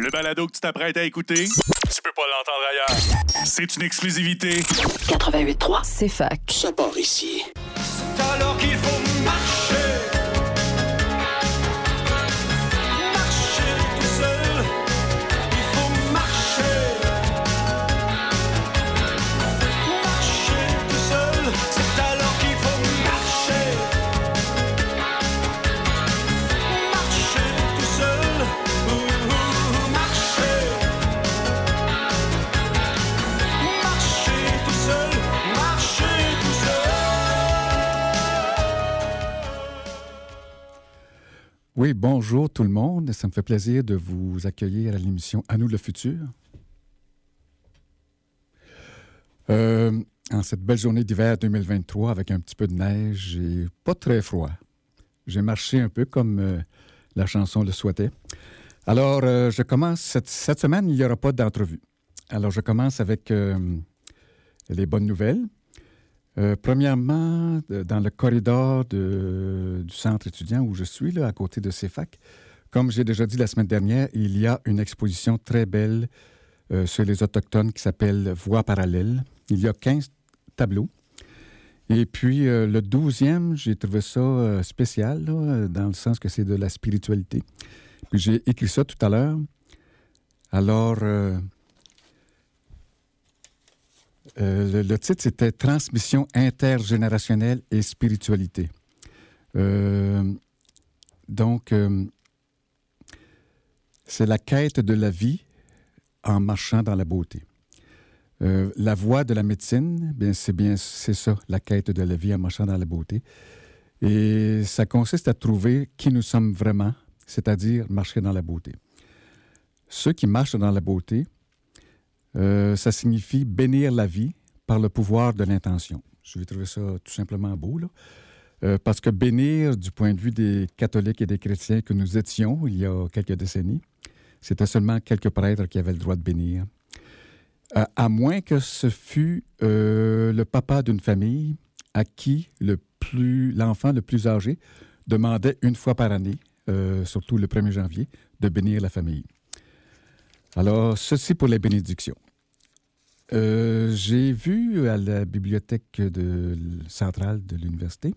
Le balado que tu t'apprêtes à écouter, tu peux pas l'entendre ailleurs. C'est une exclusivité. 88.3, c'est fac. Ça part ici. C'est alors qu'il faut Oui, bonjour tout le monde. Ça me fait plaisir de vous accueillir à l'émission À nous le futur. Euh, en cette belle journée d'hiver 2023 avec un petit peu de neige et pas très froid. J'ai marché un peu comme euh, la chanson le souhaitait. Alors, euh, je commence. Cette, cette semaine, il n'y aura pas d'entrevue. Alors, je commence avec les bonnes nouvelles. Euh, premièrement, de- dans le corridor du centre étudiant où je suis, là, à côté de CEFAC, comme j'ai déjà dit la semaine dernière, il y a une exposition très belle euh, sur les Autochtones qui s'appelle Voix parallèles. Il y a 15 tableaux. Et puis, euh, le 12e, j'ai trouvé ça euh, spécial, euh, dans le sens que c'est de la spiritualité. J'ai écrit ça tout à l'heure. Alors, euh, le, titre, c'était Transmission intergénérationnelle et spiritualité. Euh, donc, euh, c'est la quête de la vie en marchant dans la beauté. La voie de la médecine, bien, c'est bien c'est ça, la quête de la vie en marchant dans la beauté. Et ça consiste à trouver qui nous sommes vraiment, c'est-à-dire marcher dans la beauté. Ceux qui marchent dans la beauté, euh, ça signifie bénir la vie par le pouvoir de l'intention. Je vais trouver ça tout simplement beau, là. Euh, parce que bénir, du point de vue des catholiques et des chrétiens que nous étions il y a quelques décennies, c'était seulement quelques prêtres qui avaient le droit de bénir. Euh, à moins que ce fût le papa d'une famille à qui l'enfant le plus âgé demandait une fois par année, surtout le 1er janvier, de bénir la famille. Alors, ceci pour les bénédictions. Euh, J'ai vu à la bibliothèque centrale de l'université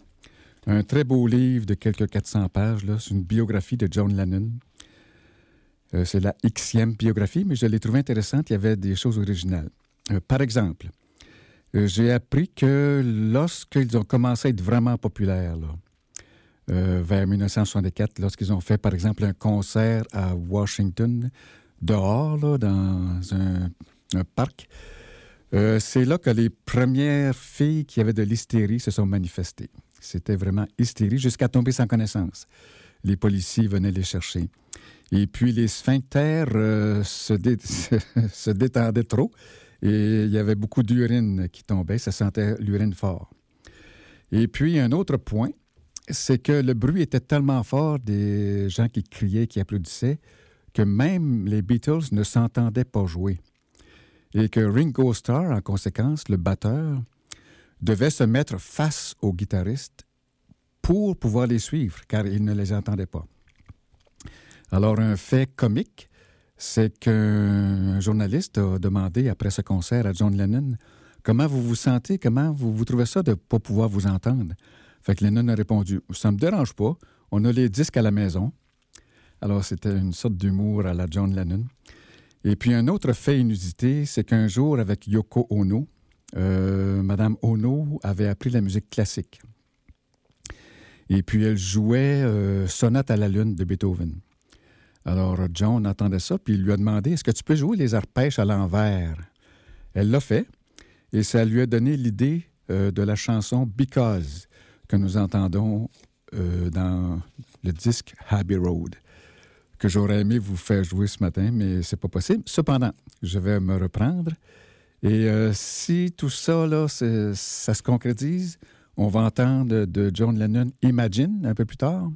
un très beau livre de quelques 400 pages. C'est une biographie de John Lennon. Euh, C'est la Xème biographie, mais je l'ai trouvé intéressante. Il y avait des choses originales. Euh, par exemple, j'ai appris que lorsqu'ils ont commencé à être vraiment populaires, vers 1964, lorsqu'ils ont fait, par exemple, un concert à Washington, dehors, dans un, parc, euh, c'est là que les premières filles qui avaient de l'hystérie se sont manifestées. C'était vraiment hystérie jusqu'à tomber sans connaissance. Les policiers venaient les chercher. Et puis les sphincters euh, se, se détendaient trop et il y avait beaucoup d'urine qui tombait. Ça sentait l'urine fort. Et puis un autre point, c'est que le bruit était tellement fort des gens qui criaient, qui applaudissaient, que même les Beatles ne s'entendaient pas jouer. Et que Ringo Starr, en conséquence, le batteur, devait se mettre face aux guitaristes pour pouvoir les suivre, car il ne les entendait pas. Alors, un fait comique, c'est qu'un journaliste a demandé après ce concert à John Lennon comment vous vous sentez, comment vous, vous trouvez ça de ne pas pouvoir vous entendre. Fait que Lennon a répondu Ça me dérange pas, on a les disques à la maison. Alors, c'était une sorte d'humour à la John Lennon. Et puis, un autre fait inusité, c'est qu'un jour, avec Yoko Ono, euh, Madame Ono avait appris la musique classique. Et puis, elle jouait euh, Sonate à la lune de Beethoven. Alors, John entendait ça, puis il lui a demandé Est-ce que tu peux jouer les arpèges à l'envers? Elle l'a fait, et ça lui a donné l'idée euh, de la chanson Because, que nous entendons euh, dans le disque Abbey Road, que j'aurais aimé vous faire jouer ce matin, mais c'est pas possible. Cependant, je vais me reprendre. Et euh, si tout ça, là, ça se concrétise, on va entendre de John Lennon Imagine un peu plus tard,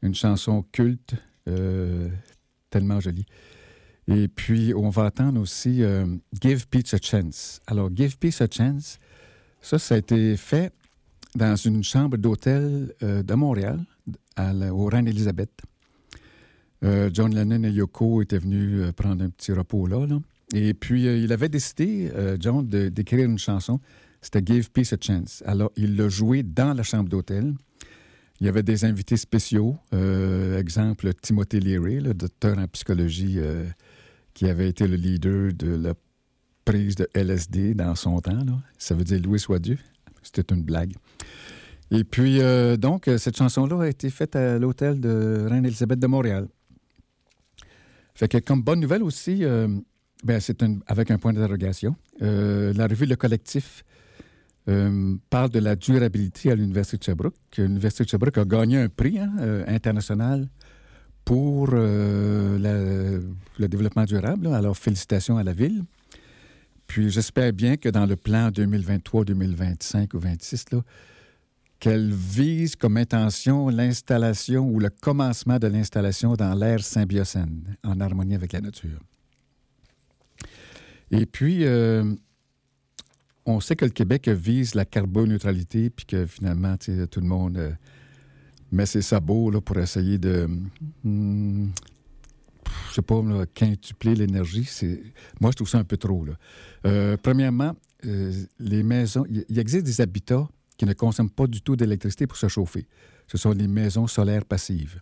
une chanson culte euh, tellement jolie. Et puis, on va entendre aussi euh, Give Peace a Chance. Alors, Give Peace a Chance, ça, ça a été fait dans une chambre d'hôtel de Montréal, au Reine-Élisabeth. Euh, John Lennon et Yoko étaient venus euh, prendre un petit repos là. Et puis, euh, il avait décidé, John, d'écrire une chanson. C'était Give Peace a Chance. Alors, il l'a joué dans la chambre d'hôtel. Il y avait des invités spéciaux. exemple, Timothy Leary, le docteur en psychologie qui avait été le leader de la prise de LSD dans son temps. Ça veut dire Louis soit Dieu. C'était une blague. Et puis, donc, cette chanson-là a été faite à l'hôtel de Reine-Élisabeth de Montréal. Fait que, comme bonne nouvelle aussi, euh, ben, c'est avec un point d'interrogation. Euh, la revue Le Collectif euh, parle de la durabilité à l'Université de Sherbrooke. L'Université de Sherbrooke a gagné un prix hein, international pour le développement durable. Alors, félicitations à la ville. Puis, j'espère bien que dans le plan 2023, 2025 ou 2026, là, qu'elle vise comme intention l'installation ou le commencement de l'installation dans l'ère symbiocène, en harmonie avec la nature. Et puis, euh, on sait que le Québec vise la carboneutralité, puis que finalement, tout le monde euh, met ses sabots pour essayer de, je sais pas, quintupler l'énergie. Moi, je trouve ça un peu trop. Euh, premièrement, les maisons, il existe des habitats qui ne consomment pas du tout d'électricité pour se chauffer. Ce sont les maisons solaires passives.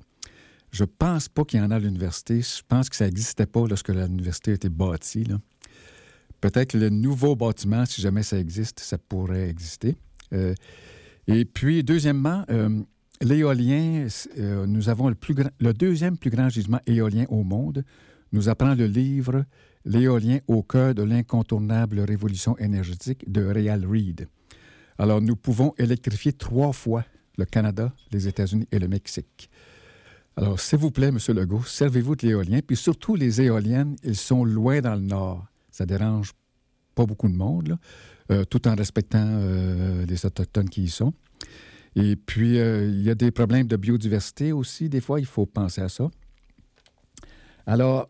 Je pense pas qu'il y en a à l'université. Je pense que ça n'existait pas lorsque l'université a été bâtie. Peut-être que le nouveau bâtiment, si jamais ça existe, ça pourrait exister. Euh, et puis, deuxièmement, euh, l'éolien, euh, nous avons le, le deuxième plus grand gisement éolien au monde, nous apprend le livre L'éolien au cœur de l'incontournable révolution énergétique de Réal Reid. Alors, nous pouvons électrifier trois fois le Canada, les États-Unis et le Mexique. Alors, s'il vous plaît, M. Legault, servez-vous de l'éolien. Puis surtout, les éoliennes, ils sont loin dans le nord. Ça dérange pas beaucoup de monde, euh, tout en respectant euh, les Autochtones qui y sont. Et puis, euh, il y a des problèmes de biodiversité aussi. Des fois, il faut penser à ça. Alors,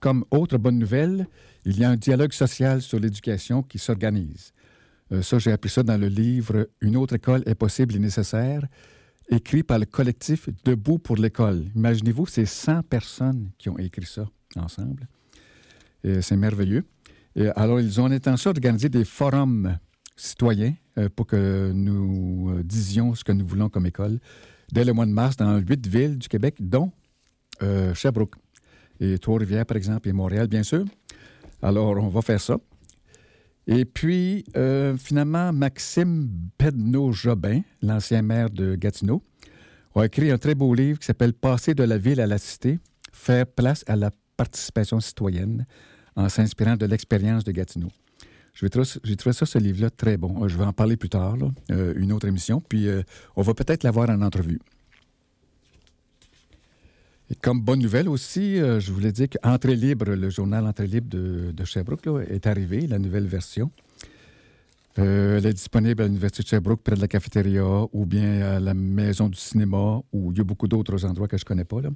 comme autre bonne nouvelle, il y a un dialogue social sur l'éducation qui s'organise. Euh, ça, j'ai appris ça dans le livre Une autre école est possible et nécessaire, écrit par le collectif Debout pour l'école. Imaginez-vous, c'est 100 personnes qui ont écrit ça ensemble. Et C'est merveilleux. Et alors, ils ont l'intention d'organiser des forums citoyens euh, pour que nous euh, disions ce que nous voulons comme école dès le mois de mars dans huit villes du Québec, dont euh, Sherbrooke et Trois-Rivières, par exemple, et Montréal, bien sûr. Alors, on va faire ça. Et puis, euh, finalement, Maxime Pedneau-Jobin, l'ancien maire de Gatineau, a écrit un très beau livre qui s'appelle Passer de la ville à la cité, faire place à la participation citoyenne en s'inspirant de l'expérience de Gatineau. J'ai trouvé ça, ce livre-là, très bon. Euh, Je vais en parler plus tard, euh, une autre émission, puis on va peut-être l'avoir en entrevue. Et comme bonne nouvelle aussi, euh, je voulais dire qu'Entrée libre, le journal Entrée libre de, Sherbrooke, là, est arrivé, la nouvelle version. Euh, elle est disponible à l'Université de Sherbrooke, près de la cafétéria, ou bien à la Maison du cinéma, où il y a beaucoup d'autres endroits que je ne connais pas. Là.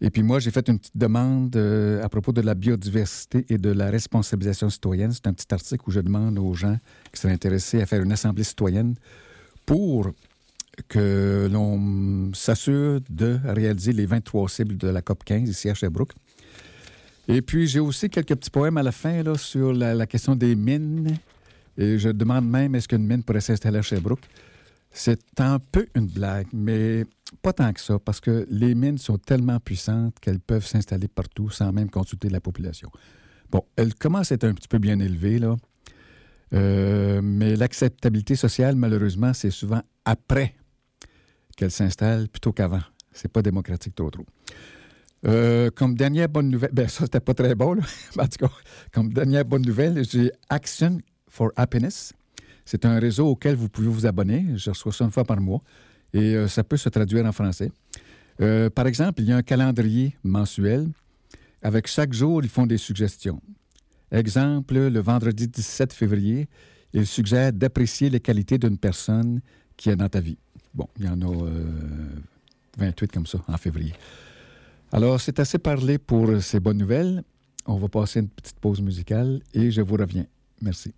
Et puis moi, j'ai fait une petite demande euh, à propos de la biodiversité et de la responsabilisation citoyenne. C'est un petit article où je demande aux gens qui seraient intéressés à faire une assemblée citoyenne pour que l'on s'assure de réaliser les 23 cibles de la COP 15 ici à Sherbrooke. Et puis, j'ai aussi quelques petits poèmes à la fin là, sur la, question des mines. Et je demande même est-ce qu'une mine pourrait s'installer à Sherbrooke? C'est un peu une blague, mais pas tant que ça, parce que les mines sont tellement puissantes qu'elles peuvent s'installer partout sans même consulter la population. Bon, elles commencent à être un petit peu bien élevées, là. Euh, mais l'acceptabilité sociale, malheureusement, c'est souvent après qu'elles s'installent plutôt qu'avant. C'est pas démocratique trop trop. Euh, comme dernière bonne nouvelle, ben ça c'était pas très bon, là. en tout cas, comme dernière bonne nouvelle, j'ai Action for Happiness. C'est un réseau auquel vous pouvez vous abonner. Je reçois ça une fois par mois et euh, ça peut se traduire en français. Euh, par exemple, il y a un calendrier mensuel. Avec chaque jour, ils font des suggestions. Exemple, le vendredi 17 février, ils suggèrent d'apprécier les qualités d'une personne qui est dans ta vie. Bon, il y en a euh, 28 comme ça en février. Alors, c'est assez parlé pour ces bonnes nouvelles. On va passer une petite pause musicale et je vous reviens. Merci.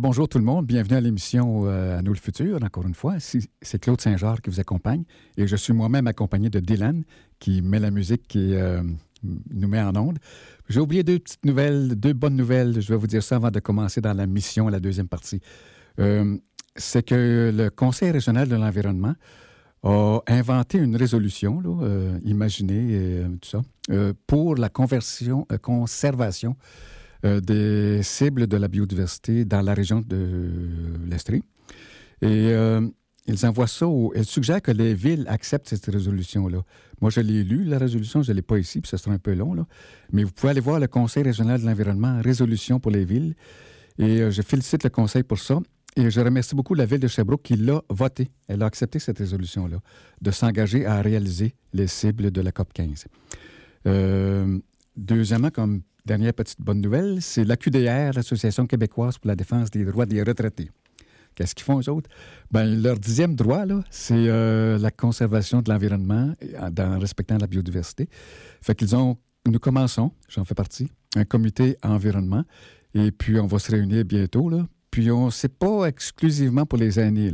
Bonjour tout le monde, bienvenue à l'émission euh, À nous le futur, encore une fois. C'est Claude Saint-Georges qui vous accompagne et je suis moi-même accompagné de Dylan qui met la musique qui euh, nous met en onde. J'ai oublié deux petites nouvelles, deux bonnes nouvelles, je vais vous dire ça avant de commencer dans la mission, la deuxième partie. Euh, C'est que le Conseil régional de l'environnement a inventé une résolution, là, euh, imaginée, euh, tout ça, pour la conservation des cibles de la biodiversité dans la région de l'Estrie. Et euh, ils envoient ça au... Ils suggèrent que les villes acceptent cette résolution-là. Moi, je l'ai lu, la résolution, je ne l'ai pas ici, puis ça sera un peu long, là. Mais vous pouvez aller voir le Conseil régional de l'environnement, résolution pour les villes. Et euh, je félicite le Conseil pour ça. Et je remercie beaucoup la ville de Sherbrooke qui l'a voté. Elle a accepté cette résolution-là, de s'engager à réaliser les cibles de la COP 15. Euh, deuxièmement, comme dernière petite bonne nouvelle, c'est l'AQDR, l'Association québécoise pour la défense des droits des retraités. Qu'est-ce qu'ils font, eux autres? Ben, leur dixième droit, là, c'est euh, la conservation de l'environnement euh, en respectant la biodiversité. Fait qu'ils ont, nous commençons, j'en fais partie, un comité environnement, et puis on va se réunir bientôt, là. Puis on, c'est pas exclusivement pour les aînés.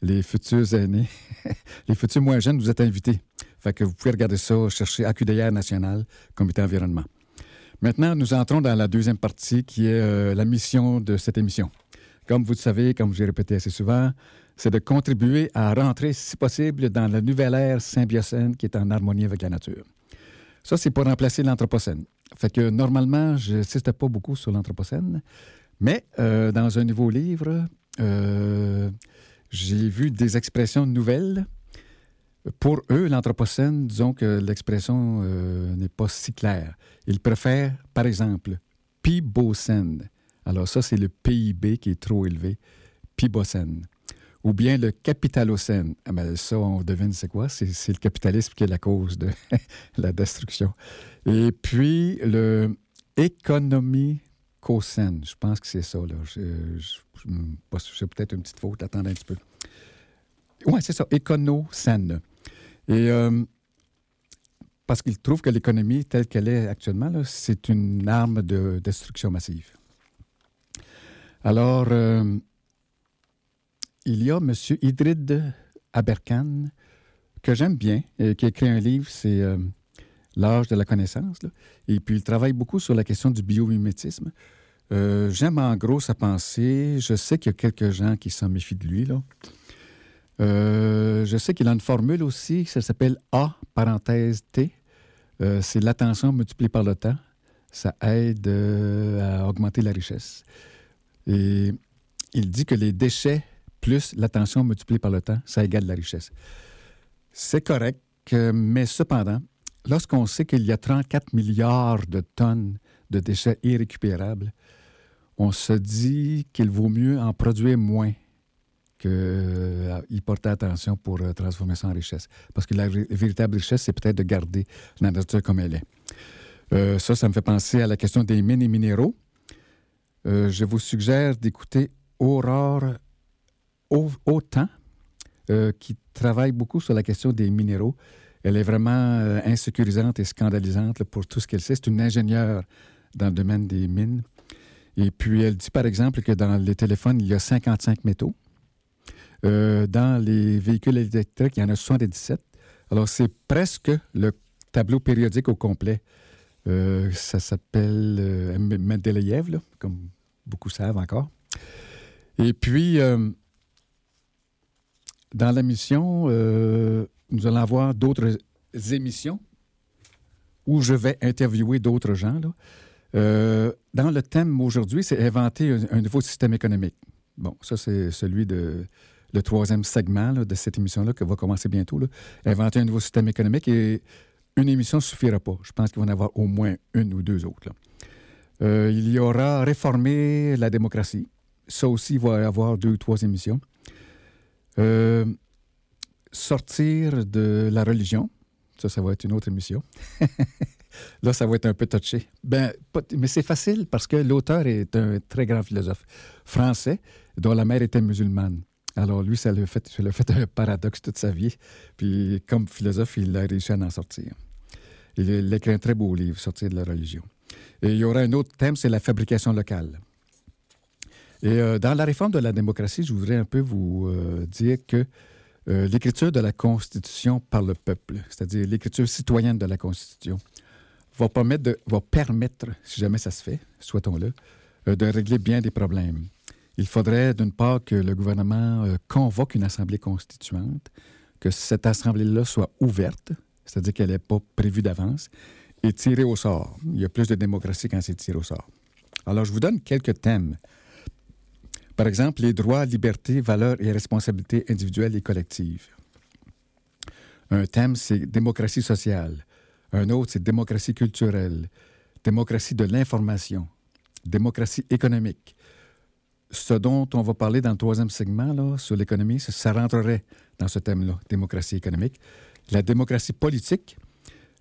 Les futurs aînés, les futurs moins jeunes, vous êtes invités. Fait que vous pouvez regarder ça, chercher AQDR national, comité environnement. Maintenant, nous entrons dans la deuxième partie qui est euh, la mission de cette émission. Comme vous le savez, comme j'ai répété assez souvent, c'est de contribuer à rentrer, si possible, dans la nouvelle ère symbiocène qui est en harmonie avec la nature. Ça, c'est pour remplacer l'anthropocène. Fait que normalement, je n'insiste pas beaucoup sur l'anthropocène, mais euh, dans un nouveau livre, euh, j'ai vu des expressions nouvelles. Pour eux, l'anthropocène, disons que l'expression euh, n'est pas si claire. Ils préfèrent, par exemple, pibocène. Alors ça, c'est le PIB qui est trop élevé, pibocène. Ou bien le capitalocène. Ah ben, ça, on devine c'est quoi? C'est le capitalisme qui est la cause de la destruction. Et puis, le économicocène. Je pense que c'est ça. Là. Je, je- je- peut-être une petite faute. Attendez un petit peu. Oui, c'est ça. Éconocène. Et euh, parce qu'ils trouvent que l'économie telle qu'elle est actuellement, c'est une arme de destruction massive. Alors, euh, il y a M. Idrid Aberkan, que j'aime bien, et qui a écrit un livre, c'est euh, L'âge de la connaissance. Et puis, il travaille beaucoup sur la question du biomimétisme. Euh, j'aime en gros sa pensée. Je sais qu'il y a quelques gens qui s'en méfient de lui, là. Euh, je sais qu'il a une formule aussi, ça s'appelle A, parenthèse T. Euh, c'est l'attention multipliée par le temps. Ça aide euh, à augmenter la richesse. Et il dit que les déchets plus l'attention multipliée par le temps, ça égale la richesse. C'est correct, mais cependant, lorsqu'on sait qu'il y a 34 milliards de tonnes de déchets irrécupérables, on se dit qu'il vaut mieux en produire moins qu'y porter attention pour euh, transformer ça en richesse. Parce que la vé- véritable richesse, c'est peut-être de garder la nature comme elle est. Euh, ça, ça me fait penser à la question des mines et minéraux. Euh, je vous suggère d'écouter Aurore Au- Autant, euh, qui travaille beaucoup sur la question des minéraux. Elle est vraiment euh, insécurisante et scandalisante pour tout ce qu'elle sait. C'est une ingénieure dans le domaine des mines. Et puis, elle dit, par exemple, que dans les téléphones, il y a 55 métaux. Euh, dans les véhicules électriques, il y en a 77. Alors, c'est presque le tableau périodique au complet. Euh, ça s'appelle euh, Mendeleïev, comme beaucoup savent encore. Et puis, euh, dans la mission, nous allons avoir d'autres émissions où je vais interviewer d'autres gens. dans le thème aujourd'hui, c'est inventer un nouveau système économique. Bon, ça, c'est celui de le troisième segment de cette émission-là qui va commencer bientôt. Inventer un nouveau système économique et une émission ne suffira pas. Je pense qu'il va en avoir au moins une ou deux autres. Euh, il y aura réformer la démocratie. Ça aussi, il va y avoir deux ou trois émissions. Euh, sortir de la religion. Ça, ça va être une autre émission. Là, ça va être un peu touché. Ben, mais c'est facile parce que l'auteur est un très grand philosophe français dont la mère était musulmane. Alors, lui, ça lui a fait, fait un paradoxe toute sa vie. Puis, comme philosophe, il a réussi à en sortir. Il, écrit un très beau livre, Sortir de la religion. Et il y aura un autre thème, c'est la fabrication locale. Et euh, dans la réforme de la démocratie, je voudrais un peu vous euh, dire que euh, l'écriture de la Constitution par le peuple, c'est-à-dire l'écriture citoyenne de la Constitution, va va permettre si jamais ça se fait, souhaitons-le, de régler bien des problèmes. Il faudrait, d'une part, que le gouvernement euh, convoque une assemblée constituante, que cette assemblée-là soit ouverte, c'est-à-dire qu'elle n'est pas prévue d'avance, et tirée au sort. Il y a plus de démocratie quand c'est tiré au sort. Alors, je vous donne quelques thèmes. Par exemple, les droits, libertés, valeurs et responsabilités individuelles et collectives. Un thème, c'est démocratie sociale. Un autre, c'est démocratie culturelle, démocratie de l'information, démocratie économique. Ce dont on va parler dans le troisième segment là, sur l'économie, ça, rentrerait dans ce thème-là, démocratie économique. La démocratie politique,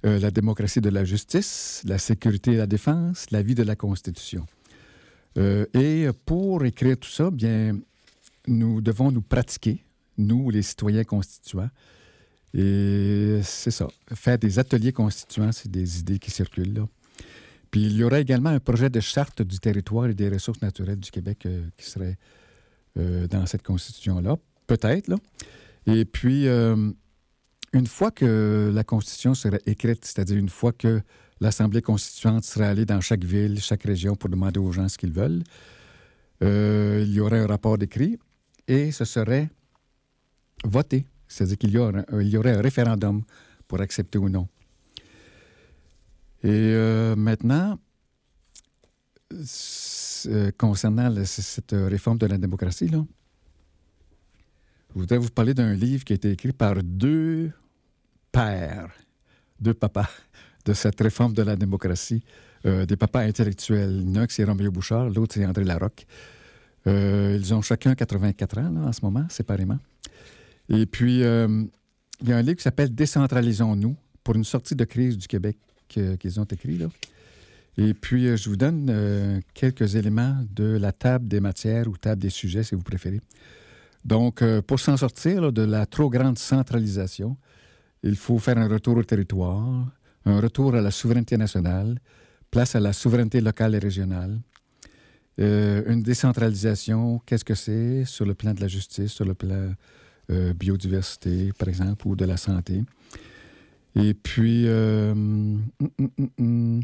euh, la démocratie de la justice, la sécurité et la défense, la vie de la Constitution. Euh, et pour écrire tout ça, bien, nous devons nous pratiquer, nous, les citoyens constituants. Et c'est ça. Faire des ateliers constituants, c'est des idées qui circulent là. Puis il y aurait également un projet de charte du territoire et des ressources naturelles du Québec euh, qui serait euh, dans cette constitution-là. Peut-être. Et puis, euh, une fois que la constitution serait écrite, c'est-à-dire une fois que l'Assemblée constituante serait allée dans chaque ville, chaque région pour demander aux gens ce qu'ils veulent, il y aurait un rapport d'écrit et ce serait voté. C'est-à-dire qu'il y aurait un référendum pour accepter ou non. Et euh, maintenant, euh, concernant cette réforme de la démocratie, là, je voudrais vous parler d'un livre qui a été écrit par deux pères, deux papas de cette réforme de la démocratie, euh, des papas intellectuels. Il y en a un qui c'est Roméo Bouchard, l'autre c'est André Larocque. Ils ont chacun 84 ans en ce moment, séparément. Et puis, il y a un livre qui s'appelle Décentralisons-nous pour une sortie de crise du Québec qu'ils ont écrit. Et puis, euh, je vous donne euh, quelques éléments de la table des matières ou table des sujets, si vous préférez. Donc, euh, pour s'en sortir de la trop grande centralisation, il faut faire un retour au territoire, un retour à la souveraineté nationale, place à la souveraineté locale et régionale, une décentralisation, qu'est-ce que c'est sur le plan de la justice, sur le plan biodiversité, par exemple, ou de la santé. Et puis, euh, hum, hum, hum,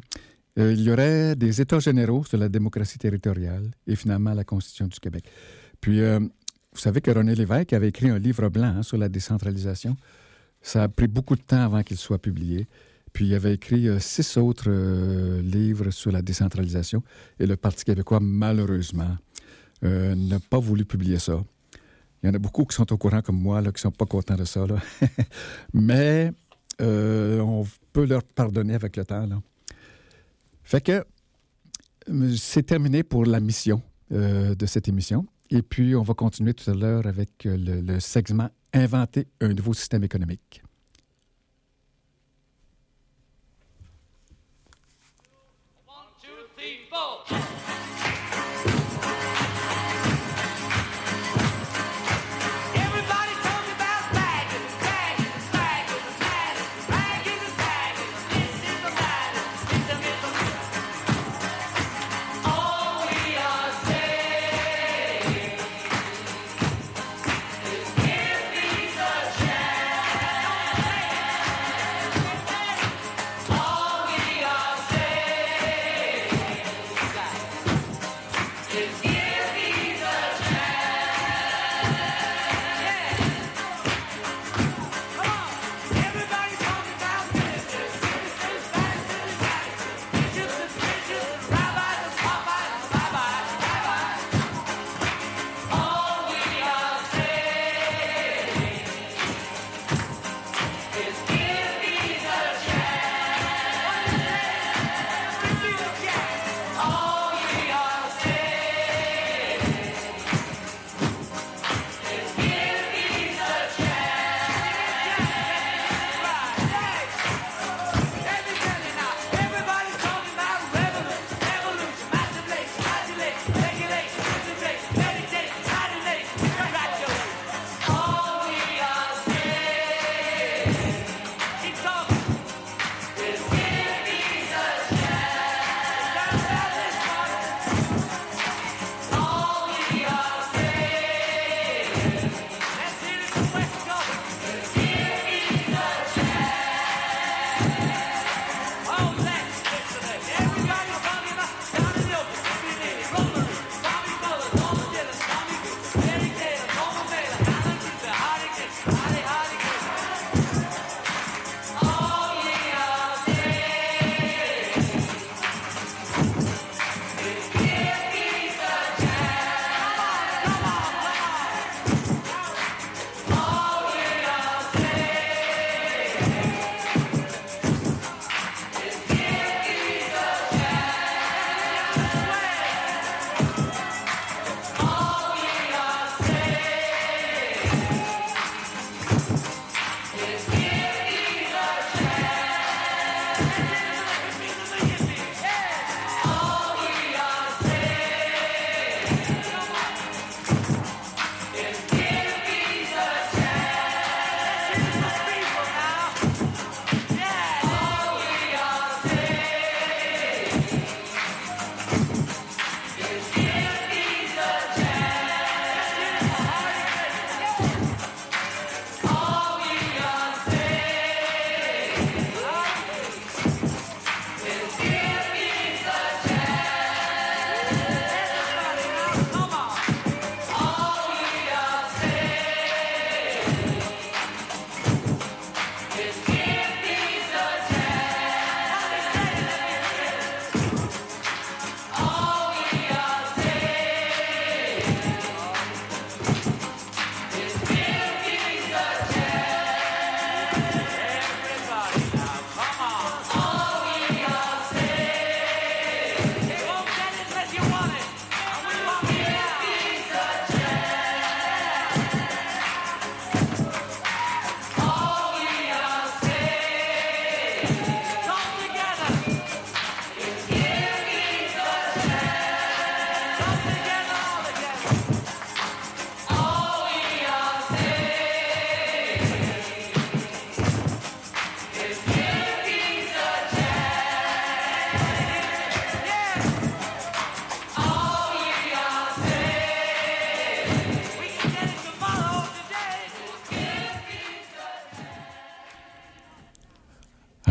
euh, il y aurait des États généraux sur la démocratie territoriale et finalement la Constitution du Québec. Puis, euh, vous savez que René Lévesque avait écrit un livre blanc hein, sur la décentralisation. Ça a pris beaucoup de temps avant qu'il soit publié. Puis il avait écrit six autres livres sur la décentralisation. Et le Parti québécois, malheureusement, n'a pas voulu publier ça. Il y en a beaucoup qui sont au courant comme moi, là, qui ne sont pas contents de ça. là. Mais euh, on peut leur pardonner avec le temps. Là. Fait que euh, c'est terminé pour la mission euh, de cette émission. Et puis, on va continuer tout à l'heure avec le, segment Inventer un nouveau système économique. One, two, three.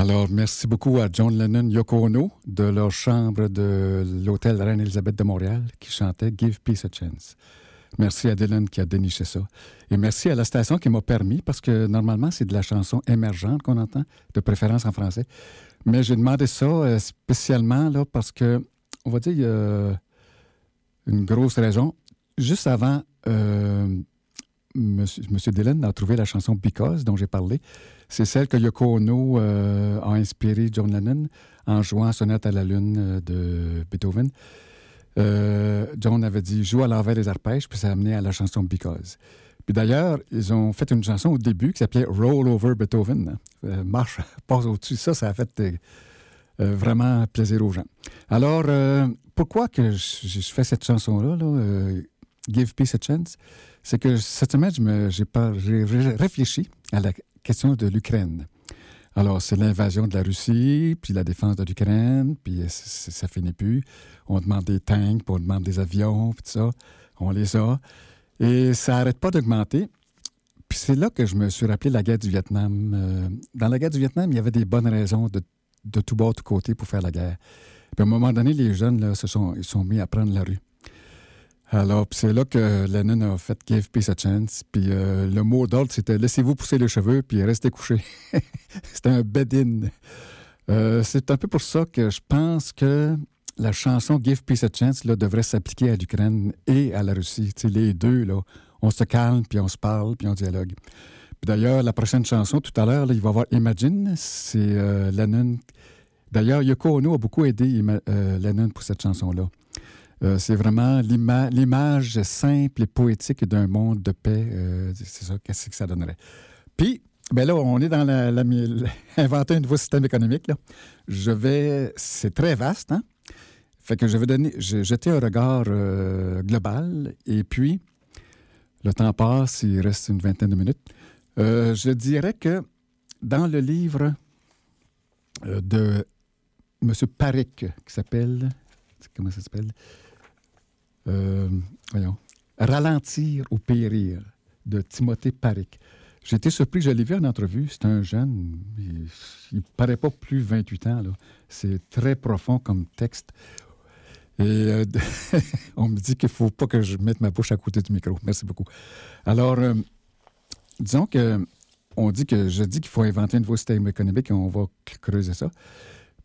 Alors, merci beaucoup à John Lennon, Yoko Ono, de leur chambre de l'hôtel Reine-Élisabeth de Montréal, qui chantait Give Peace a Chance. Merci à Dylan qui a déniché ça. Et merci à la station qui m'a permis, parce que normalement, c'est de la chanson émergente qu'on entend, de préférence en français. Mais j'ai demandé ça euh, spécialement là, parce que, on va dire, il y a une grosse raison. Juste avant, euh, Monsieur, Monsieur Dylan a trouvé la chanson Because, dont j'ai parlé. C'est celle que Yoko Ono euh, a inspiré John Lennon en jouant Sonate à la Lune euh, de Beethoven. Euh, John avait dit joue à l'envers des arpèges, puis ça a amené à la chanson Because. Puis d'ailleurs, ils ont fait une chanson au début qui s'appelait Roll Over Beethoven. Marche, passe au-dessus. Ça, ça a fait vraiment plaisir aux gens. Alors, pourquoi que je, fais cette chanson-là, là, Give Peace a Chance? C'est que cette semaine, j'ai réfléchi à la question de l'Ukraine. Alors, c'est l'invasion de la Russie, puis la défense de l'Ukraine, puis ça finit plus. On demande des tanks, puis on demande des avions, puis tout ça. On les a. Et ça n'arrête pas d'augmenter. Puis c'est là que je me suis rappelé la guerre du Vietnam. Euh, dans la guerre du Vietnam, il y avait des bonnes raisons de, de tout bord, de tout côté pour faire la guerre. Puis à un moment donné, les jeunes là, se sont, ils sont mis à prendre la rue. Alors, c'est là que Lennon a fait Give Peace a Chance. Puis euh, le mot d'ordre, c'était Laissez-vous pousser les cheveux, puis restez couchés. c'était un bed-in. Euh, c'est un peu pour ça que je pense que la chanson Give Peace a Chance là, devrait s'appliquer à l'Ukraine et à la Russie. Les deux, là, on se calme, puis on se parle, puis on dialogue. Puis d'ailleurs, la prochaine chanson, tout à l'heure, il va y avoir Imagine. C'est euh, Lennon. D'ailleurs, Yoko Ono a beaucoup aidé Lennon pour cette chanson-là. Euh, c'est vraiment l'ima- l'image simple et poétique d'un monde de paix. euh, c'est ça, qu'est-ce que ça donnerait? Puis, ben là, on est dans la, la- inventer un nouveau système économique. Là. Je vais, c'est très vaste, hein? Fait que je vais donner, jeté un regard euh, global et puis le temps passe, il reste une vingtaine de minutes. Je dirais que dans le livre de M. Parik, qui s'appelle, comment ça s'appelle? Euh, Ralentir ou périr, de Timothée Parik. Été surpris, je l'ai vu en entrevue, c'est un jeune, il ne paraît pas plus 28 ans. C'est très profond comme texte. Et euh, on me dit qu'il faut pas que je mette ma bouche à côté du micro. Merci beaucoup. Alors, euh, disons que on dit que je dis qu'il faut inventer un nouveau système économique et on va creuser ça.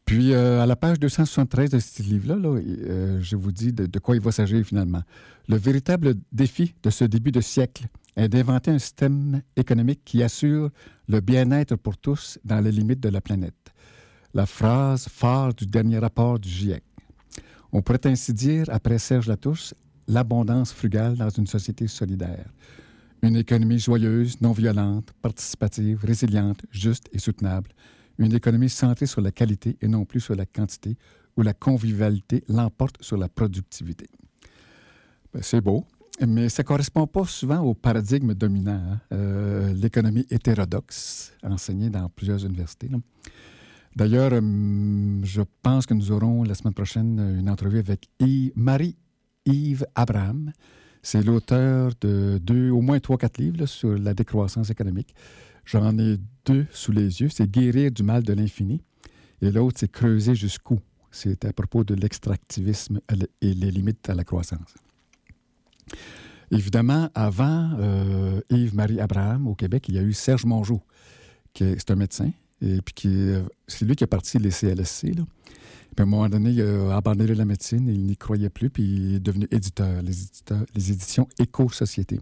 Puis, euh, à la page 273 de ce livre-là, là, euh, je vous dis de, de quoi il va s'agir finalement. Le véritable défi de ce début de siècle est d'inventer un système économique qui assure le bien-être pour tous dans les limites de la planète. La phrase phare du dernier rapport du GIEC. On pourrait ainsi dire, après Serge Latouche, l'abondance frugale dans une société solidaire. Une économie joyeuse, non violente, participative, résiliente, juste et soutenable. Une économie centrée sur la qualité et non plus sur la quantité, où la convivialité l'emporte sur la productivité. Ben, c'est beau, mais ça ne correspond pas souvent au paradigme dominant, hein. Euh, l'économie hétérodoxe, enseignée dans plusieurs universités. D'ailleurs, hum, je pense que nous aurons la semaine prochaine une entrevue avec Yves- Marie-Yves Abraham. C'est l'auteur de deux, au moins trois, quatre livres sur la décroissance économique. J'en ai deux sous les yeux. C'est Guérir du mal de l'infini. Et l'autre, c'est Creuser jusqu'où. C'est à propos de l'extractivisme et les limites à la croissance. Évidemment, avant euh, Yves-Marie Abraham au Québec, il y a eu Serge Mongeau, qui est, un médecin, et puis c'est lui qui a parti les CLSC. Puis à un moment donné, il a abandonné la médecine, il n'y croyait plus, puis il est devenu éditeur, les, éditeurs- les éditions Éco-Société.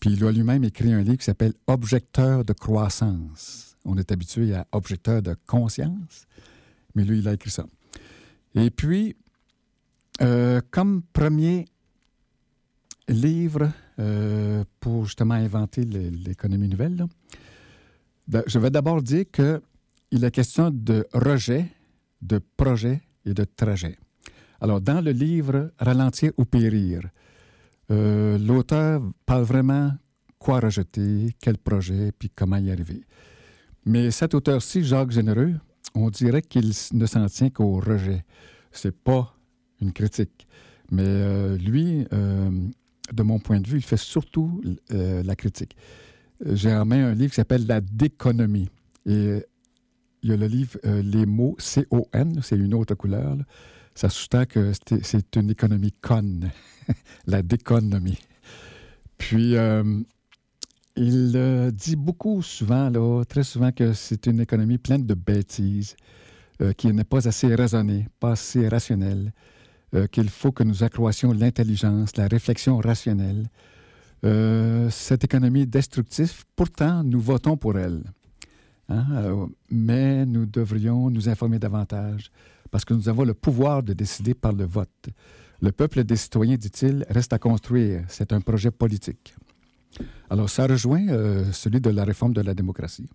Puis il a lui-même écrit un livre qui s'appelle Objecteur de croissance. On est habitué à Objecteur de conscience, mais lui, il a écrit ça. Et puis, euh, comme premier livre euh, pour justement inventer l'économie nouvelle, ben, je vais d'abord dire qu'il est question de rejet, de projet et de trajet. Alors, dans le livre Ralentir ou périr, euh, l'auteur parle vraiment quoi rejeter, quel projet, puis comment y arriver. Mais cet auteur-ci, Jacques Généreux, on dirait qu'il ne s'en tient qu'au rejet. C'est pas une critique. Mais euh, lui, euh, de mon point de vue, il fait surtout la critique. J'ai en main un livre qui s'appelle La déconomie. Et il y a le livre Les mots C-O-N, c'est une autre couleur. Ça sous-tend que c'est- une économie conne, la déconomie. Puis, euh, il euh, dit beaucoup souvent, là, très souvent, que c'est une économie pleine de bêtises, euh, qui n'est pas assez raisonnée, pas assez rationnelle, qu'il faut que nous accroissions l'intelligence, la réflexion rationnelle. Cette économie destructive, pourtant, nous votons pour elle. Hein, mais nous devrions nous informer davantage parce que nous avons le pouvoir de décider par le vote. Le peuple des citoyens, dit-il, reste à construire. C'est un projet politique. Alors, ça rejoint euh, celui de la réforme de la démocratie.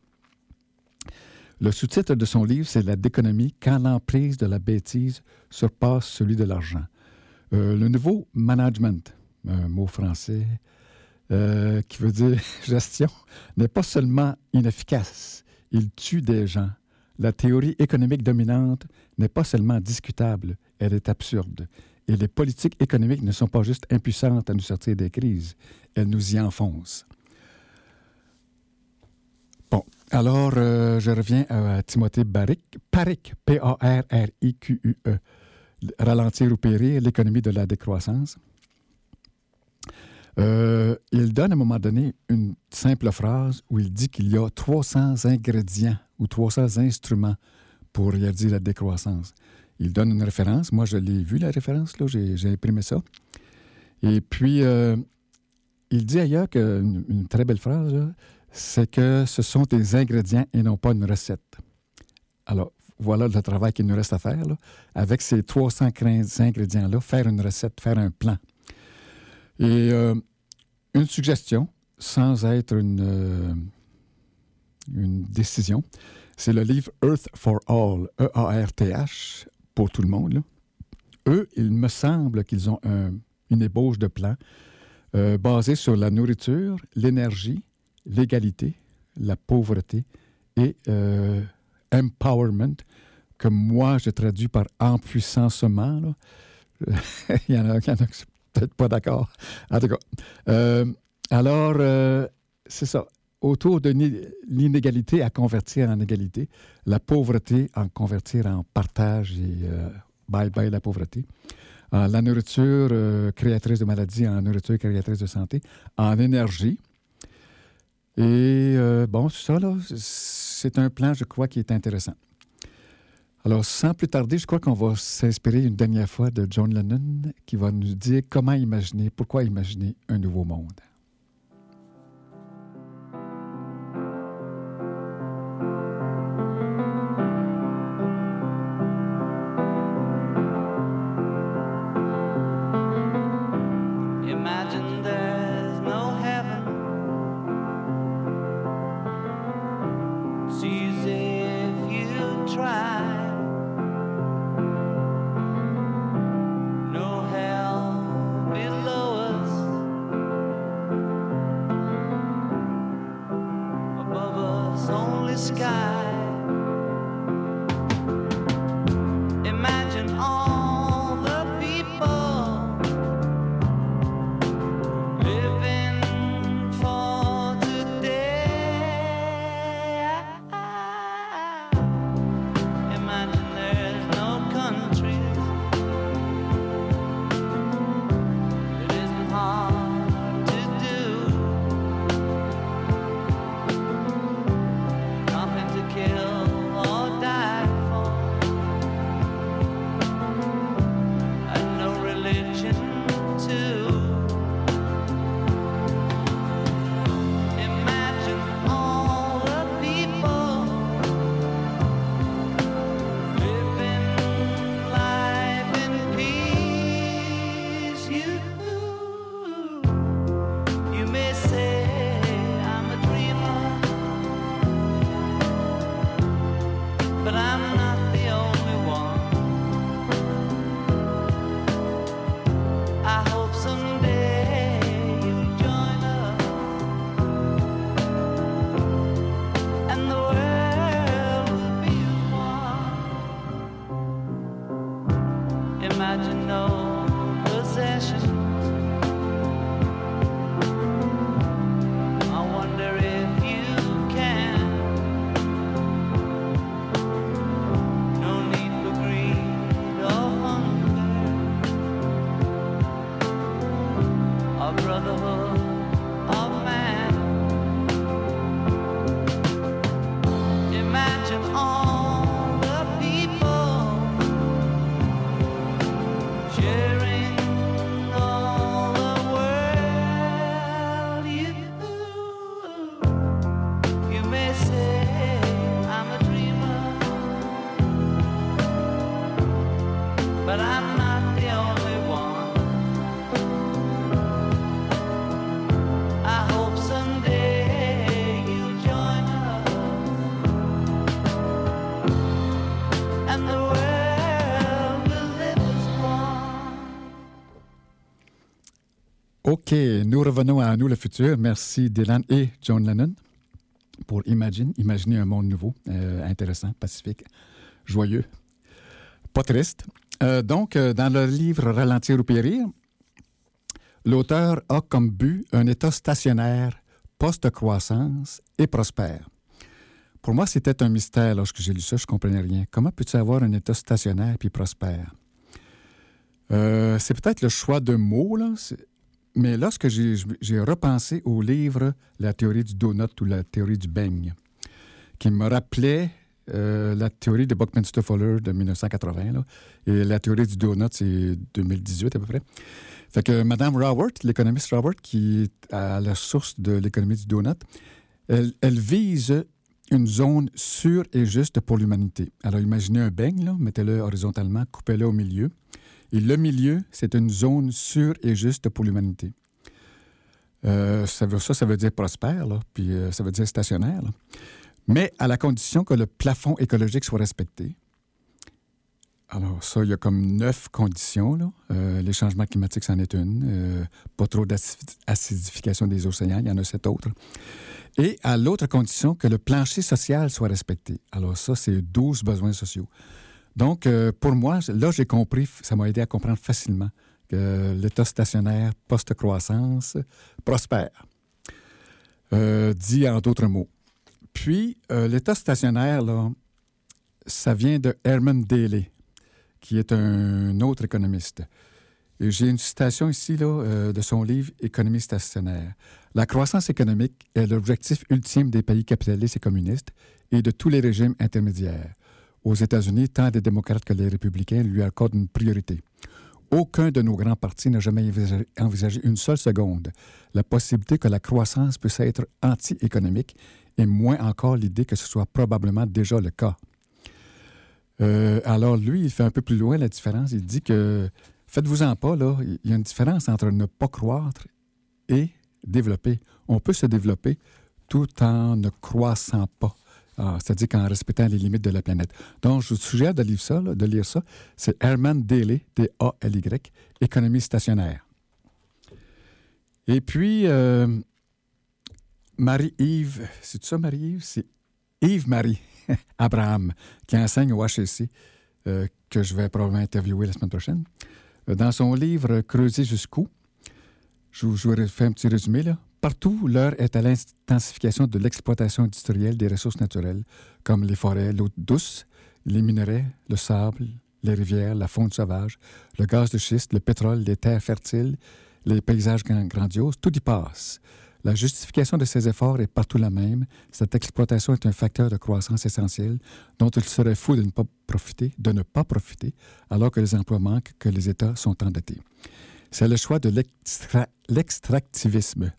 Le sous-titre de son livre, c'est La déconomie quand l'emprise de la bêtise surpasse celui de l'argent. Euh, le nouveau management, un mot français euh, qui veut dire gestion, n'est pas seulement inefficace, il tue des gens. La théorie économique dominante n'est pas seulement discutable, elle est absurde. Et les politiques économiques ne sont pas juste impuissantes à nous sortir des crises, elles nous y enfoncent. Bon, alors euh, je reviens à Timothée Barrick, Paric, P-A-R-R-I-Q-U-E, Ralentir ou périr, l'économie de la décroissance. Euh, il donne à un moment donné une simple phrase où il dit qu'il y a 300 ingrédients ou 300 instruments pour réaliser la décroissance. Il donne une référence. Moi, je l'ai vu, la référence, là, j'ai imprimé ça. Et puis, euh, il dit ailleurs qu'une une très belle phrase, c'est que ce sont des ingrédients et non pas une recette. Alors, voilà le travail qu'il nous reste à faire. Avec ces 300 ingrédients-là, faire une recette, faire un plan. Et euh, une suggestion, sans être une, euh, une décision, c'est le livre Earth for All, E-A-R-T-H, pour tout le monde. Eux, il me semble qu'ils ont un- une ébauche de plan euh, basé sur la nourriture, l'énergie, l'égalité, la pauvreté et euh, empowerment, que moi je traduis par empuissancement. là. il, y en a, il y en a qui peut-être pas d'accord. En tout cas, euh, alors, euh, c'est ça. Autour de l'inégalité à convertir en égalité, la pauvreté en convertir en partage et euh, bye bye la pauvreté. Euh, la nourriture euh, créatrice de maladies en nourriture créatrice de santé, en énergie. Et euh, bon, ça, là, c'est un plan, je crois, qui est intéressant. Alors, sans plus tarder, je crois qu'on va s'inspirer une dernière fois de John Lennon qui va nous dire comment imaginer, pourquoi imaginer un nouveau monde. OK, nous revenons à Nous le futur. Merci Dylan et John Lennon pour Imagine, imaginer un monde nouveau, euh, intéressant, pacifique, joyeux, pas triste. Euh, donc, euh, dans le livre Ralentir ou périr, l'auteur a comme but un état stationnaire, post-croissance et prospère. Pour moi, c'était un mystère lorsque j'ai lu ça, je ne comprenais rien. Comment peux-tu avoir un état stationnaire puis prospère? C'est peut-être le choix de mots, là. Mais lorsque j'ai repensé au livre La théorie du donut ou la théorie du beigne, qui me rappelait euh, la théorie de Buckminster-Fuller de 1980, là, et la théorie du donut, c'est 2018 à peu près. Fait que Mme Robert, l'économiste Robert, qui est à la source de l'économie du donut, elle, elle vise une zone sûre et juste pour l'humanité. Alors imaginez un beigne, mettez-le horizontalement, coupez-le au milieu. Et le milieu, c'est une zone sûre et juste pour l'humanité. Euh, ça, veut, ça, veut dire prospère, puis euh, ça veut dire stationnaire. Mais à la condition que le plafond écologique soit respecté. Alors, ça, il y a comme neuf conditions. Là. Euh, les changements climatiques, c'en est une. Pas trop d'acidification des océans, il y en a sept autres. Et à l'autre condition, que le plancher social soit respecté. Alors, ça, c'est 12 besoins sociaux. Donc, euh, pour moi, là, j'ai compris, ça m'a aidé à comprendre facilement que l'état stationnaire post-croissance prospère. Euh, dit en d'autres mots. Puis, euh, l'état stationnaire, là, ça vient de Herman Daly, qui est un autre économiste. J'ai une citation ici là, de son livre Économie stationnaire. La croissance économique est l'objectif ultime des pays capitalistes et communistes et de tous les régimes intermédiaires. Aux États-Unis, tant les démocrates que les républicains lui accordent une priorité. Aucun de nos grands partis n'a jamais envisagé- une seule seconde la possibilité que la croissance puisse être anti-économique et moins encore l'idée que ce soit probablement déjà le cas. Euh, alors lui, il fait un peu plus loin la différence. Il dit que, faites-vous-en pas, là, il y a une différence entre ne pas croître et développer. On peut se développer tout en ne croissant pas. Ah, C'est-à-dire qu'en respectant les limites de la planète. Donc, je vous suggère de lire ça. de lire ça. C'est Herman Daly, D-A-L-Y, Économie stationnaire. Et puis, euh, Marie-Yves, c'est ça Marie-Yves? C'est Yves-Marie Abraham, qui enseigne au HEC, euh, que je vais probablement interviewer la semaine prochaine. Euh, Dans son livre Creuser jusqu'où, je vous je vous fais un petit résumé. Là. Partout, l'heure est à l'intensification de l'exploitation industrielle des ressources naturelles, comme les forêts, l'eau douce, les minerais, le sable, les rivières, la faune sauvage, le gaz de schiste, le pétrole, les terres fertiles, les paysages gran- grandioses, tout y passe. La justification de ces efforts est partout la même. Cette exploitation est un facteur de croissance essentiel dont il serait fou de ne pas profiter, de ne pas profiter, alors que les emplois manquent, que les États sont endettés. C'est le choix de l'extra- l'extractivisme.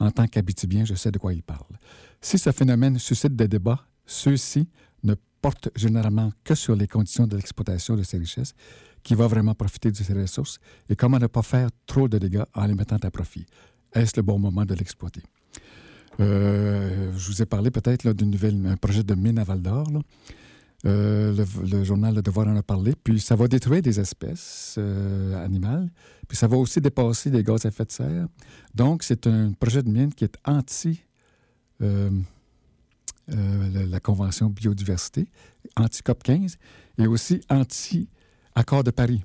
En tant qu'habitibien, je sais de quoi il parle. Si ce phénomène suscite des débats, ceux-ci ne portent généralement que sur les conditions de l'exploitation de ces richesses, qui va vraiment profiter de ces ressources et comment ne pas faire trop de dégâts en les mettant à profit. Est-ce le bon moment de l'exploiter? Euh, je vous ai parlé peut-être là, d'une nouvelle, un projet de mine à Val d'Or. Euh, le, journal Le Devoir en a parlé. Puis ça va détruire des espèces euh, animales. Puis ça va aussi dépasser les gaz à effet de serre. Donc, c'est un projet de mine qui est anti euh, la, Convention biodiversité, anti-COP 15 et aussi anti-accord de Paris.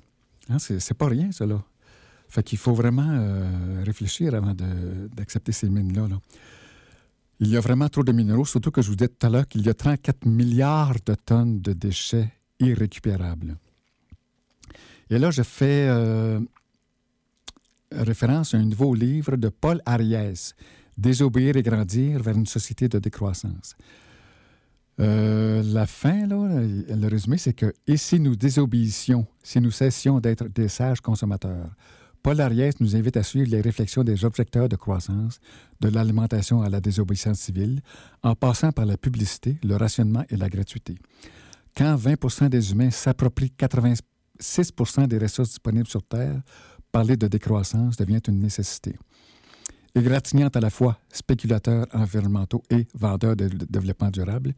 Hein, c'est pas rien, là. Fait qu'il faut vraiment réfléchir avant d'accepter ces mines-là. là. Il y a vraiment trop de minéraux, surtout que je vous disais tout à l'heure qu'il y a 34 milliards de tonnes de déchets irrécupérables. Et là, je fais euh, référence à un nouveau livre de Paul Ariès, Désobéir et grandir vers une société de décroissance. Euh, la fin, le résumé, c'est que et si nous désobéissions, si nous cessions d'être des sages consommateurs, Paul Ariès nous invite à suivre les réflexions des objecteurs de croissance, de l'alimentation à la désobéissance civile, en passant par la publicité, le rationnement et la gratuité. Quand 20 des humains s'approprient 86 des ressources disponibles sur Terre, parler de décroissance devient une nécessité. Égratignant à la fois spéculateurs environnementaux et vendeurs de développement durable,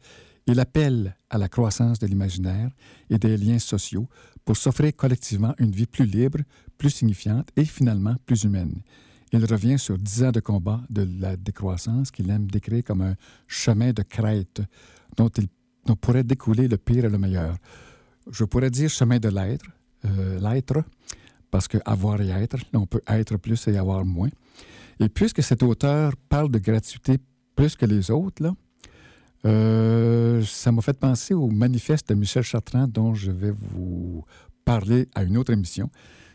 il appelle à la croissance de l'imaginaire et des liens sociaux pour s'offrir collectivement une vie plus libre, plus signifiante et finalement plus humaine. Il revient sur dix ans de combat de la décroissance qu'il aime décrire comme un chemin de crête dont il pourrait découler le pire et le meilleur. Je pourrais dire chemin de l'être, euh, l'être, parce que avoir et être, on peut être plus et avoir moins. Et puisque cet auteur parle de gratuité plus que les autres, là, euh, ça m'a fait penser au manifeste de Michel Chartrand dont je vais vous parler à une autre émission.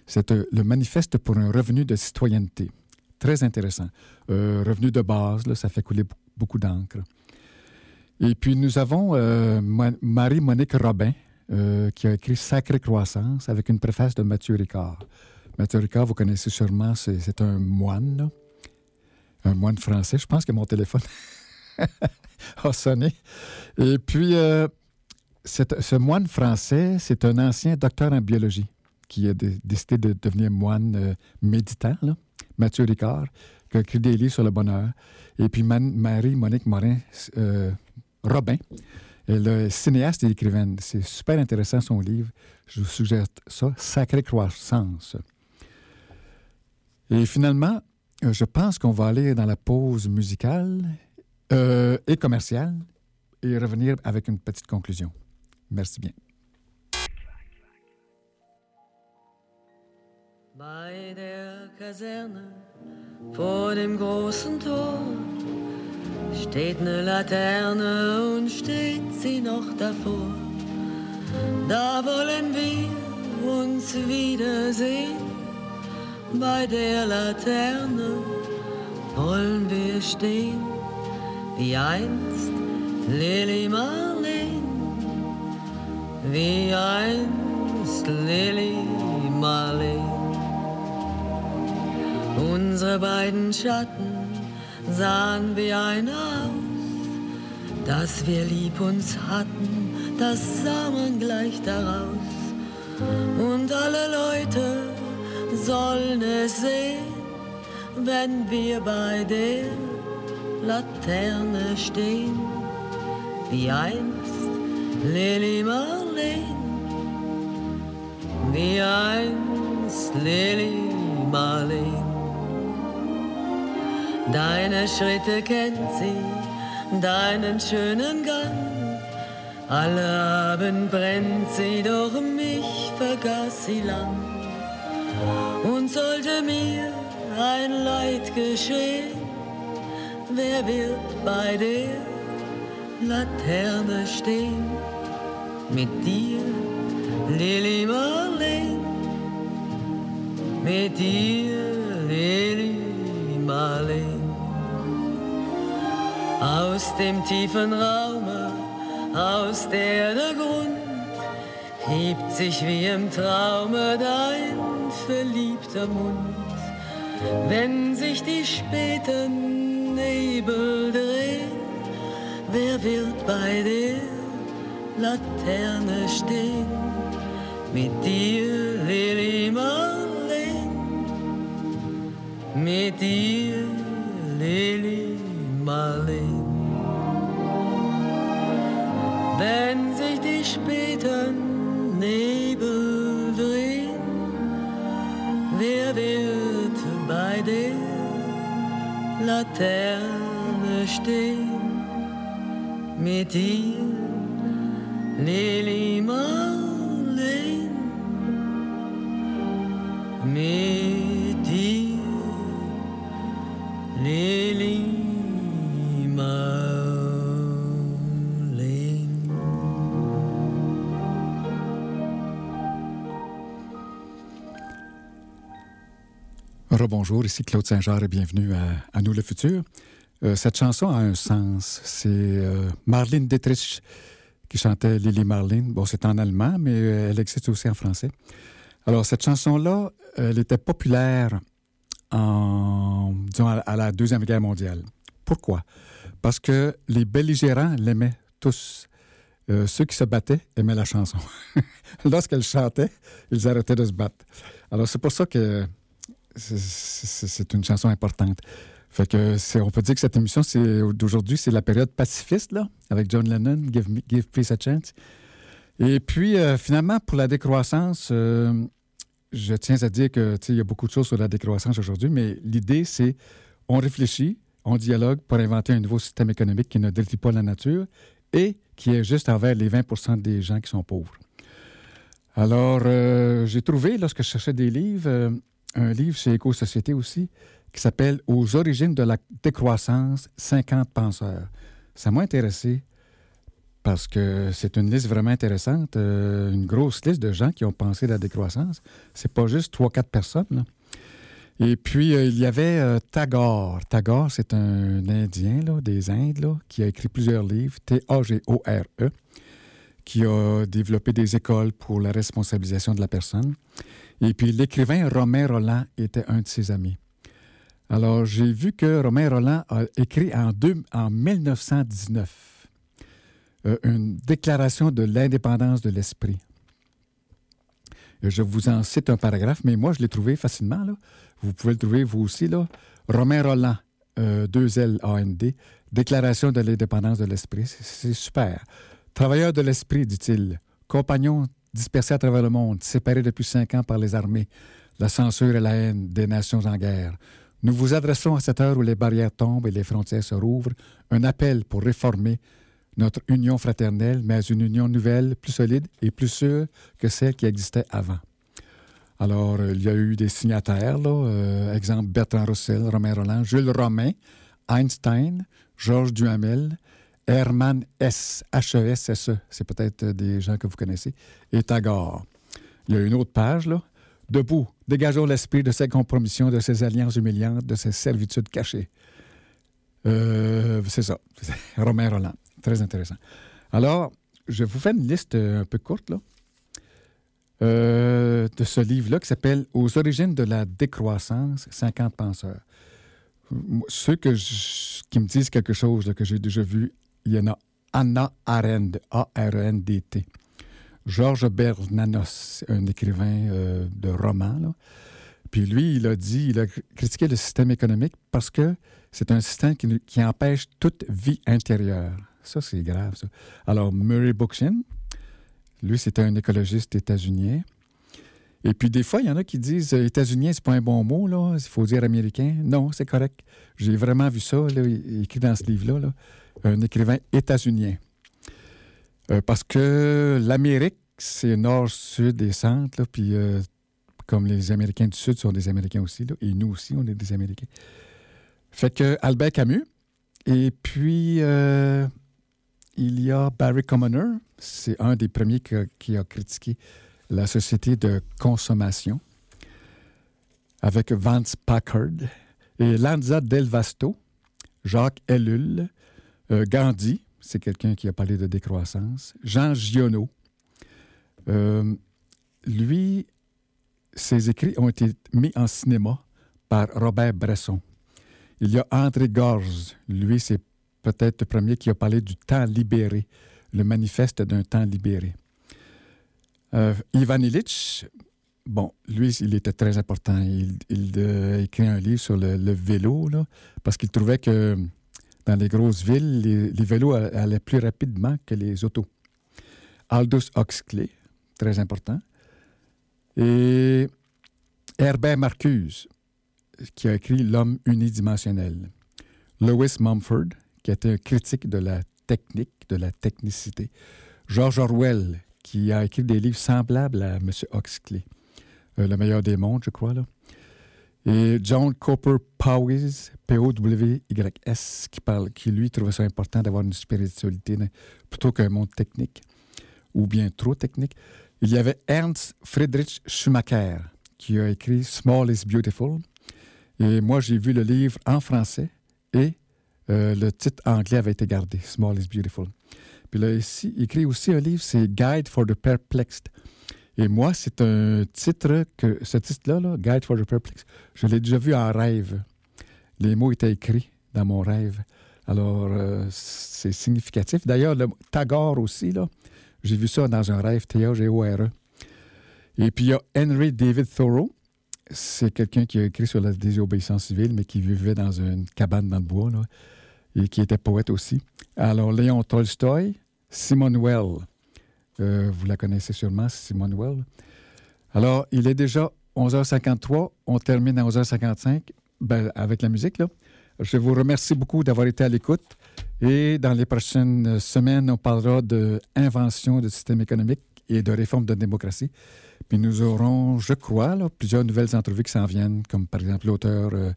C'est euh, le manifeste pour un revenu de citoyenneté. Très intéressant. Euh, revenu de base, ça fait couler beaucoup d'encre. Et puis nous avons Marie-Monique Robin qui a écrit Sacrée croissance avec une préface de Mathieu Ricard. Mathieu Ricard, vous connaissez sûrement, c'est un moine, un moine français. Je pense que mon téléphone a sonné. Et puis, euh, ce moine français, c'est un ancien docteur en biologie qui a décidé de devenir moine euh, méditant, Mathieu Ricard, qui a écrit des livres sur le bonheur. Et puis Marie-Monique Morin euh, Robin, elle est cinéaste et écrivaine. C'est super intéressant son livre. Je vous suggère ça, Sacrée croissance. Et finalement, je pense qu'on va aller dans la pause musicale euh, et commerciale et revenir avec une petite conclusion. Merci bien. Bei der Kaserne vor dem großen Tor steht eine Laterne und steht sie noch davor. Da wollen wir uns wiedersehen. Bei der Laterne wollen wir stehen wie einst Lili Marleen, wie einst Lili Marleen. Unsere beiden Schatten sahen wie ein aus, dass wir lieb uns hatten, das sah man gleich daraus. Und alle Leute sollen es sehen, wenn wir bei der Laterne stehen, wie einst Lili Marleen, wie einst Lili Marleen. Deine Schritte kennt sie, deinen schönen Gang. Alle Abend brennt sie, doch mich vergaß sie lang. Und sollte mir ein Leid geschehen, wer wird bei der Laterne stehen? Mit dir, Lili Marleen, mit dir, Lili Marleen. Aus dem tiefen Raume, aus der der Grund hebt sich wie im Traume dein verliebter Mund. Wenn sich die späten Nebel drehen, wer wird bei der Laterne stehen? Mit dir, Lili Marleen, mit dir, Lili Marleen. Wenn sich die späten Nebel drehen, wer wird bei der Laterne stehen mit dir, Lili Marleen, mit Rebonjour, ici Claude Saint-Jean et bienvenue à, Nous le futur. Euh, cette chanson a un sens. C'est euh, Marlene Dietrich qui chantait Lily Marlene. Bon, c'est en allemand, mais euh, elle existe aussi en français. Alors, cette chanson-là, elle était populaire à, la Deuxième Guerre mondiale. Pourquoi? Parce que les belligérants l'aimaient tous. Ceux qui se battaient aimaient la chanson. Lorsqu'elle chantait, ils arrêtaient de se battre. Alors, c'est pour ça que c'est- une chanson importante. Fait que on peut dire que cette émission d'aujourd'hui, c'est la période pacifiste là, avec John Lennon, Give, Give Peace a Chance. Et puis euh, finalement pour la décroissance, euh, je tiens à dire que il y a beaucoup de choses sur la décroissance aujourd'hui, mais l'idée c'est on réfléchit, on dialogue pour inventer un nouveau système économique qui ne détruit pas la nature et qui est juste envers les 20 des gens qui sont pauvres. Alors, euh, j'ai trouvé, lorsque je cherchais des livres, un livre chez Éco-Société aussi, qui s'appelle Aux origines de la décroissance, 50 penseurs. Ça m'a intéressé parce que c'est une liste vraiment intéressante, euh, une grosse liste de gens qui ont pensé la décroissance. C'est pas juste trois, quatre personnes. là. Et puis, euh, il y avait euh, Tagore. Tagore, c'est un Indien des Indes qui a écrit plusieurs livres, T-A-G-O-R-E, qui a développé des écoles pour la responsabilisation de la personne. Et puis, l'écrivain Romain Roland était un de ses amis. Alors, j'ai vu que Romain Roland a écrit en, deux- en 1919 euh, une déclaration de l'indépendance de l'esprit. Je vous en cite un paragraphe, mais moi, je l'ai trouvé facilement. Là. Vous pouvez le trouver, vous aussi. Là. Romain Roland, euh, 2L-A-N-D, Déclaration de l'indépendance de l'esprit. C'est super. Travailleurs de l'esprit, dit-il, compagnons dispersés à travers le monde, séparés depuis cinq ans par les armées, la censure et la haine des nations en guerre. Nous vous adressons à cette heure où les barrières tombent et les frontières se rouvrent, un appel pour réformer notre union fraternelle, mais une union nouvelle, plus solide et plus sûre que celle qui existait avant. Alors, euh, il y a eu des signataires, euh, exemple Bertrand Russell, Romain Roland, Jules Romain, Einstein, Georges Duhamel, Hermann S. H-E-S-S-E, c'est peut-être euh, des gens que vous connaissez, et Tagore. Il y a une autre page, là. Debout, dégageons l'esprit de ces compromissions, de ces alliances humiliantes, de ces servitudes cachées. Euh, c'est ça, Romain Roland. Très intéressant. Alors, je vous fais une liste euh, un peu courte, là, de ce livre-là qui s'appelle Aux origines de la décroissance, 50 penseurs. Ceux qui me disent quelque chose que j'ai déjà vu, il y en a Anna Arendt, A-R-E-N-D-T. Georges Bernanos, un écrivain euh, de romans. là. Puis lui, il a dit, il a critiqué le système économique parce que c'est un système qui, empêche toute vie intérieure. Ça, c'est grave. Alors, Murray Bookchin, lui, c'était un écologiste états-unien. Et puis, des fois, il y en a qui disent euh, états-unien, c'est pas un bon mot, là. Il faut dire américain. Non, c'est correct. J'ai vraiment vu ça, là, écrit dans ce livre-là, là. un écrivain états-unien. Euh, parce que l'Amérique, c'est nord, sud et centre, là, puis euh, comme les Américains du Sud sont des Américains aussi, là, et nous aussi, on est des Américains. Fait que Albert Camus, et puis il y a Barry Commoner, c'est un des premiers qui a critiqué la société de consommation, avec Vance Packard, et Lanza Del Vasto, Jacques Ellul, euh, Gandhi, c'est quelqu'un qui a parlé de décroissance, Jean Giono. Euh, lui, ses écrits ont été mis en cinéma par Robert Bresson. Il y a André Gorz. Lui, c'est peut-être le premier qui a parlé du temps libéré, le manifeste d'un temps libéré. Euh, Ivan Illich, bon, lui, il était très important. Il, il, euh, a écrit un livre sur le, vélo, parce qu'il trouvait que dans les grosses villes, les, les vélos allaient plus rapidement que les autos. Aldous Huxley, très important. Et Herbert Marcuse, qui a écrit L'homme unidimensionnel. Lewis Mumford, qui était un critique de la technique, de la technicité. George Orwell, qui a écrit des livres semblables à M. Huxley. Euh, le meilleur des mondes, je crois. Là. Et John Cooper Powys, P-O-W-Y-S, qui, parle, qui lui trouvait ça important d'avoir une spiritualité plutôt qu'un monde technique, ou bien trop technique. Il y avait Ernst Friedrich Schumacher, qui a écrit Small is Beautiful. Et moi, j'ai vu le livre en français et euh, le titre anglais avait été gardé, Small is Beautiful. Puis là, ici, il écrit aussi un livre, c'est Guide for the Perplexed. Et moi, c'est un titre que, ce titre-là, là, Guide for the Perplexed, je l'ai déjà vu en rêve. Les mots étaient écrits dans mon rêve. Alors, euh, c'est significatif. D'ailleurs, le Tagore aussi, là, j'ai vu ça dans un rêve, T-A-G-O-R-E. Et puis, il y a Henry David Thoreau. C'est quelqu'un qui a écrit sur la désobéissance civile, mais qui vivait dans une cabane dans le bois, là, et qui était poète aussi. Alors, Léon Tolstoï, Simone Weil. Euh, vous la connaissez sûrement, Simone Weil. Alors, il est déjà 11h53. On termine à 11h55 ben, avec la musique. Je vous remercie beaucoup d'avoir été à l'écoute. Et dans les prochaines semaines, on parlera d'invention de système économique et de réforme de démocratie. Puis nous aurons, je crois, plusieurs nouvelles entrevues qui s'en viennent, comme par exemple l'auteur, euh,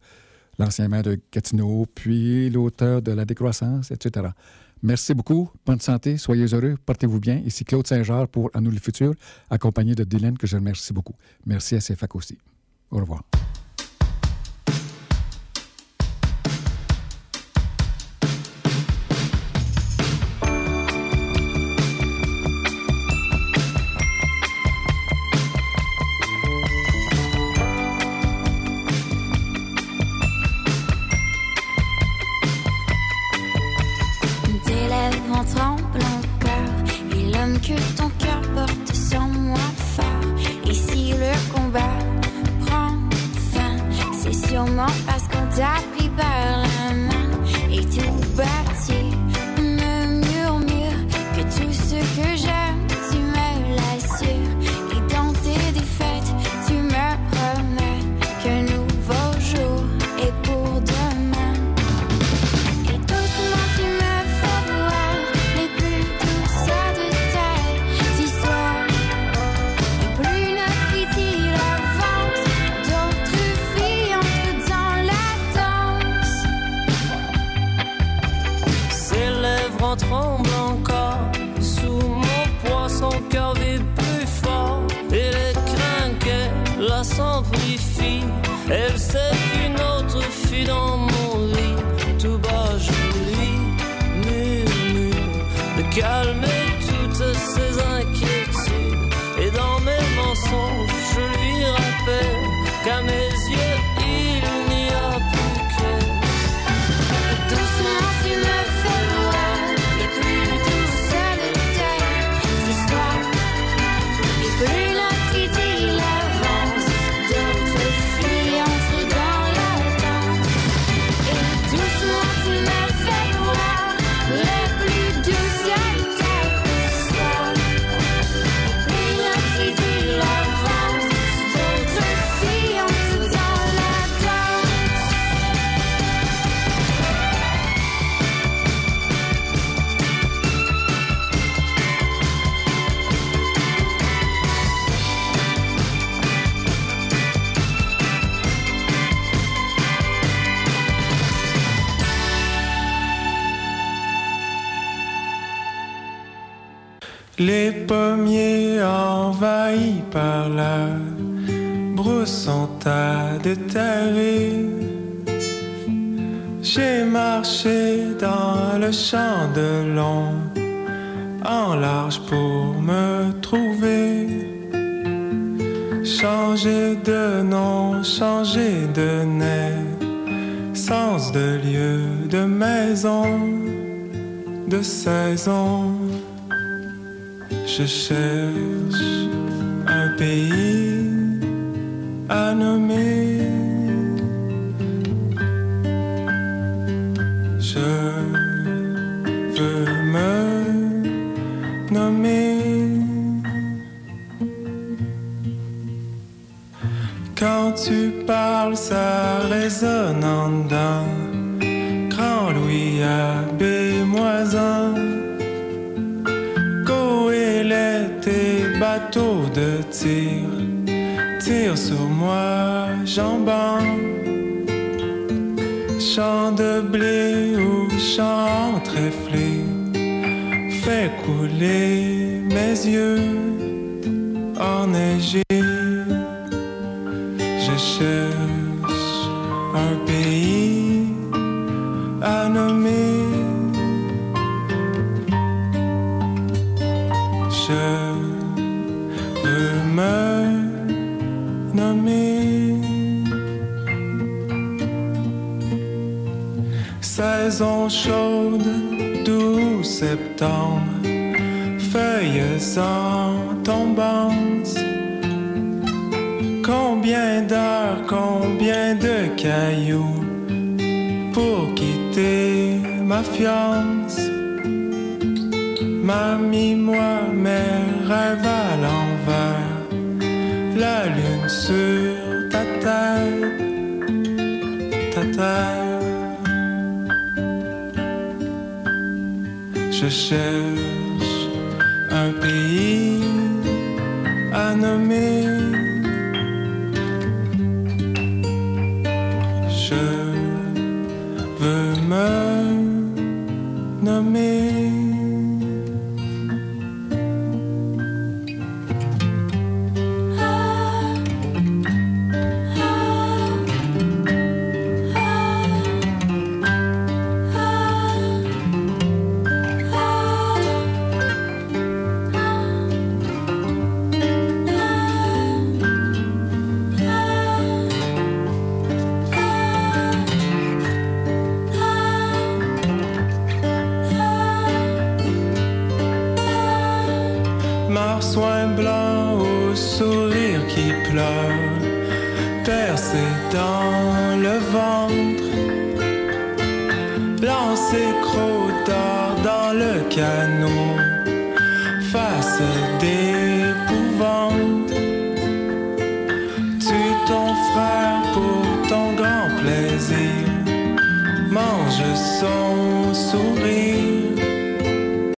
l'ancien maire de Gatineau, puis l'auteur de La décroissance, etc. Merci beaucoup. Bonne santé. Soyez heureux. Portez-vous bien. Ici Claude Saint-Jean pour À nous le futur, accompagné de Dylan, que je remercie beaucoup. Merci à CFAC aussi. Au revoir. Sûrement parce qu'on t'a Les pommiers envahis par la à déterrer. J'ai marché dans le champ de long, en large pour me trouver. Changer de nom, changer de nez, sens de lieu, de maison, de saison. Je cherche un pays à nommer. Je veux me nommer. Quand tu parles, ça résonne en dedans. Grand Louis Moisin. De tir. Tire sur moi, jambon. Champ de blé ou champ tréflé. Fais couler mes yeux Saison chaude, doux septembre, feuilles en tombance. Combien d'heures, combien de cailloux pour quitter ma fiance? Mamie, moi, mes rêves à la lune sur ta tête, ta tête. Je cherche un pays à nommer. Je veux me nommer.